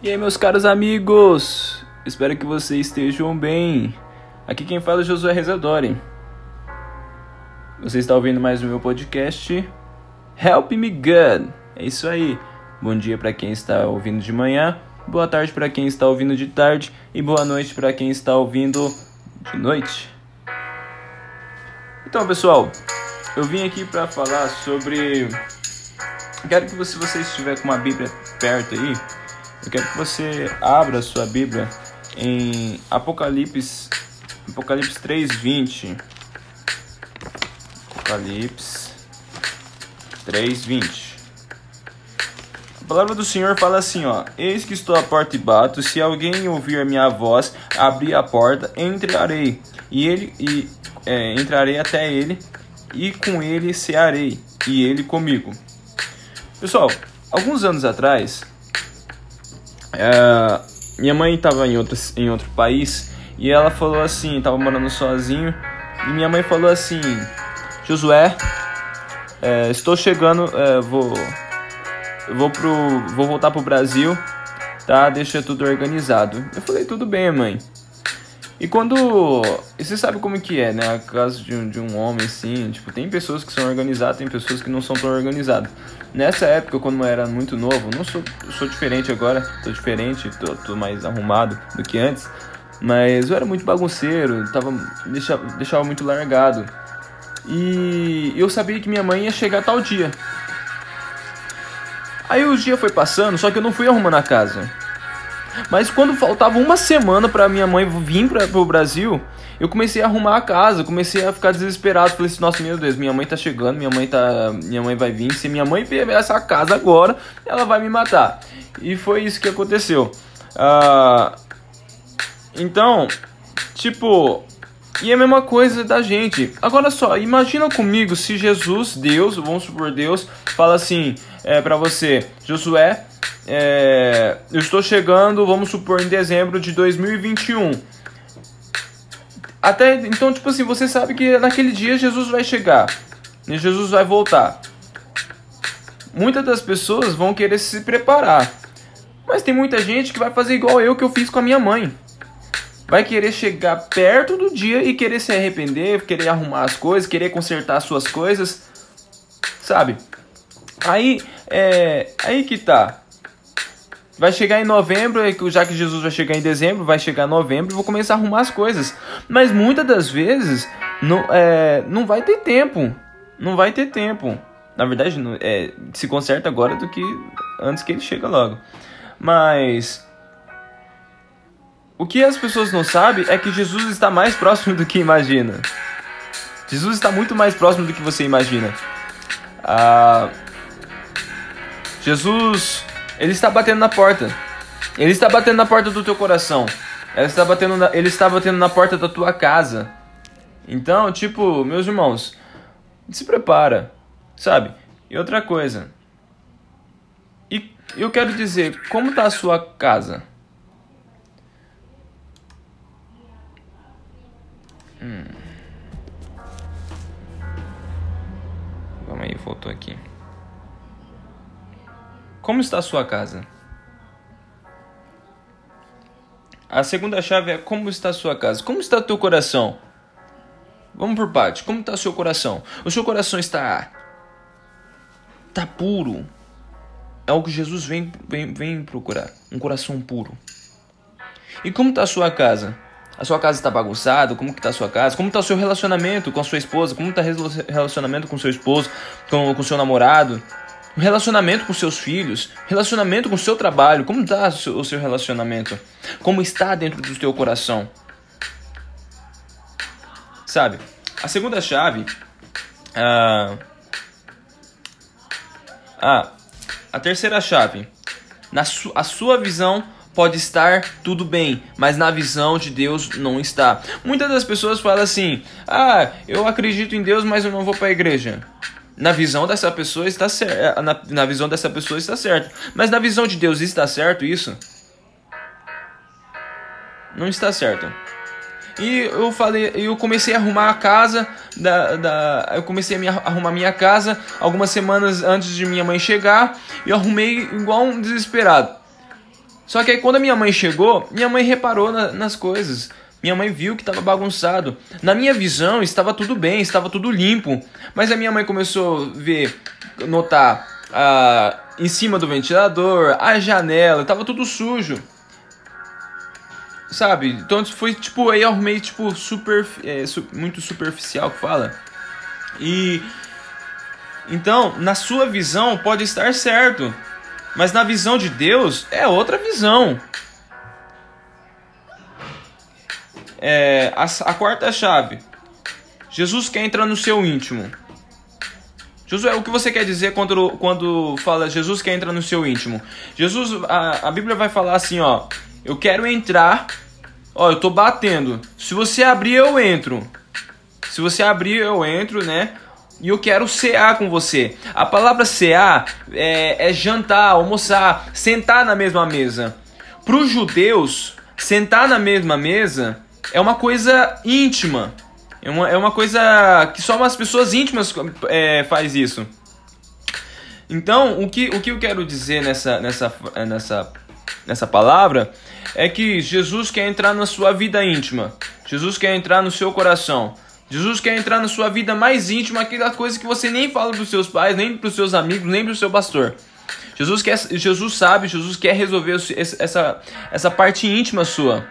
E aí, meus caros amigos? Espero que vocês estejam bem. Aqui quem fala é Josué Rezadori. Você está ouvindo mais o meu podcast Help Me God. É isso aí. Bom dia para quem está ouvindo de manhã, boa tarde para quem está ouvindo de tarde e boa noite para quem está ouvindo de noite. Então, pessoal, eu vim aqui para falar sobre quero que você, se você estiver com uma Bíblia perto aí, eu quero que você abra sua Bíblia em Apocalipse, Apocalipse 3:20. Apocalipse 3:20. A palavra do Senhor fala assim, ó: Eis que estou à porta e bato, se alguém ouvir a minha voz, abrir a porta, entrarei, e ele e é, entrarei até ele, e com ele cearei, e ele comigo. Pessoal, alguns anos atrás, é, minha mãe estava em outro, em outro país e ela falou assim, estava morando sozinho e minha mãe falou assim, Josué, é, estou chegando, é, vou, vou pro, vou voltar pro Brasil, tá? Deixa tudo organizado. Eu falei tudo bem, mãe. E quando. E você sabe como que é, né? A casa de um, de um homem, assim, tipo, tem pessoas que são organizadas, tem pessoas que não são tão organizadas. Nessa época, quando eu era muito novo, não sou, sou diferente agora, tô diferente, tô, tô mais arrumado do que antes. Mas eu era muito bagunceiro, tava, deixava, deixava muito largado. E eu sabia que minha mãe ia chegar tal dia. Aí o dia foi passando, só que eu não fui arrumando a casa. Mas quando faltava uma semana para minha mãe vir para o Brasil, eu comecei a arrumar a casa, comecei a ficar desesperado. Falei assim, nossa, meu Deus, minha mãe tá chegando, minha mãe tá. Minha mãe vai vir. Se minha mãe ver essa casa agora, ela vai me matar. E foi isso que aconteceu. Uh, então, tipo. E é a mesma coisa da gente. Agora só, imagina comigo se Jesus, Deus, vamos supor Deus, fala assim é, para você, Josué, é, eu estou chegando, vamos supor, em dezembro de 2021. Até então, tipo assim, você sabe que naquele dia Jesus vai chegar. E Jesus vai voltar. Muitas das pessoas vão querer se preparar. Mas tem muita gente que vai fazer igual eu que eu fiz com a minha mãe. Vai querer chegar perto do dia e querer se arrepender, querer arrumar as coisas, querer consertar as suas coisas. Sabe? Aí, é, aí que tá. Vai chegar em novembro, é já que Jesus vai chegar em dezembro, vai chegar em novembro, vou começar a arrumar as coisas. Mas muitas das vezes não, é, não vai ter tempo. Não vai ter tempo. Na verdade, é, se conserta agora do que antes que ele chega logo. Mas o que as pessoas não sabem é que Jesus está mais próximo do que imagina. Jesus está muito mais próximo do que você imagina. Ah, Jesus ele está batendo na porta. Ele está batendo na porta do teu coração. Ele está batendo na, ele está batendo na porta da tua casa. Então, tipo, meus irmãos, se prepara, sabe? E outra coisa. E eu quero dizer, como está a sua casa? Como está a sua casa? A segunda chave é como está a sua casa? Como está teu coração? Vamos por parte. Como está o seu coração? O seu coração está está puro. É o que Jesus vem, vem, vem procurar. Um coração puro. E como está a sua casa? A sua casa está bagunçada? Como está a sua casa? Como está o seu relacionamento com a sua esposa? Como está o relacionamento com seu esposo? Com o seu namorado? Relacionamento com seus filhos, relacionamento com o seu trabalho, como está o seu relacionamento? Como está dentro do teu coração? Sabe? A segunda chave. Ah, ah a terceira chave. Na su, a sua visão pode estar tudo bem, mas na visão de Deus não está. Muitas das pessoas falam assim: "Ah, eu acredito em Deus, mas eu não vou para a igreja" na visão dessa pessoa está certo. É, na, na visão dessa pessoa está certo. Mas na visão de Deus está certo isso? Não está certo. E eu falei, eu comecei a arrumar a casa da, da eu comecei a arrumar minha casa algumas semanas antes de minha mãe chegar eu arrumei igual um desesperado. Só que aí quando a minha mãe chegou, minha mãe reparou na, nas coisas. Minha mãe viu que estava bagunçado. Na minha visão, estava tudo bem, estava tudo limpo. Mas a minha mãe começou a ver, notar ah, em cima do ventilador, a janela, estava tudo sujo. Sabe? Então foi tipo, aí eu arrumei tipo super, é, muito superficial que fala. E então, na sua visão pode estar certo, mas na visão de Deus é outra visão. É, a, a quarta chave. Jesus quer entrar no seu íntimo. Josué, o que você quer dizer quando, quando fala Jesus quer entrar no seu íntimo? Jesus, a, a Bíblia vai falar assim, ó. Eu quero entrar. Ó, eu tô batendo. Se você abrir, eu entro. Se você abrir, eu entro, né? E eu quero cear com você. A palavra cear é, é jantar, almoçar, sentar na mesma mesa. Para os judeus, sentar na mesma mesa é uma coisa íntima. É uma, é uma coisa que só umas pessoas íntimas é, faz isso. Então, o que, o que eu quero dizer nessa, nessa, nessa, nessa palavra é que Jesus quer entrar na sua vida íntima. Jesus quer entrar no seu coração. Jesus quer entrar na sua vida mais íntima, aquela coisa que você nem fala para os seus pais, nem para os seus amigos, nem para o seu pastor. Jesus, quer, Jesus sabe, Jesus quer resolver essa, essa parte íntima sua.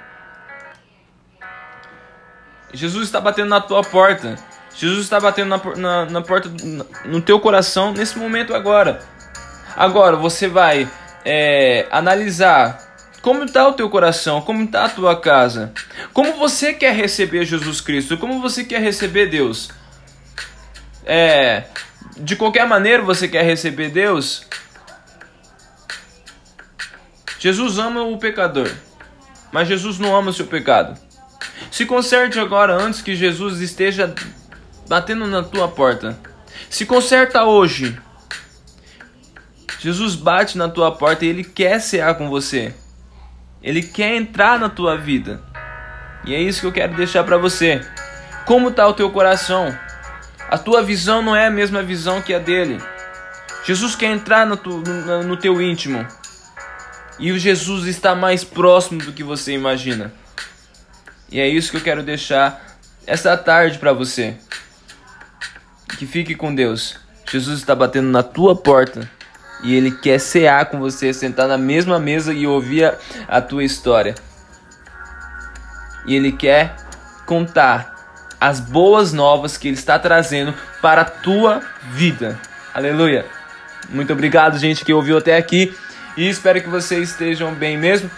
Jesus está batendo na tua porta. Jesus está batendo na, na, na porta, no teu coração nesse momento agora. Agora você vai é, analisar como está o teu coração, como está a tua casa, como você quer receber Jesus Cristo, como você quer receber Deus. É, de qualquer maneira você quer receber Deus. Jesus ama o pecador, mas Jesus não ama o seu pecado. Se conserte agora antes que Jesus esteja batendo na tua porta. Se conserta hoje. Jesus bate na tua porta e ele quer cear com você. Ele quer entrar na tua vida. E é isso que eu quero deixar para você. Como está o teu coração? A tua visão não é a mesma visão que a dele. Jesus quer entrar no, tu, no, no teu íntimo. E o Jesus está mais próximo do que você imagina. E é isso que eu quero deixar essa tarde para você. Que fique com Deus. Jesus está batendo na tua porta e ele quer cear com você, sentar na mesma mesa e ouvir a, a tua história. E ele quer contar as boas novas que ele está trazendo para a tua vida. Aleluia. Muito obrigado, gente, que ouviu até aqui. E espero que vocês estejam bem mesmo.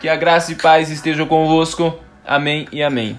Que a graça e paz estejam convosco. Amém e amém.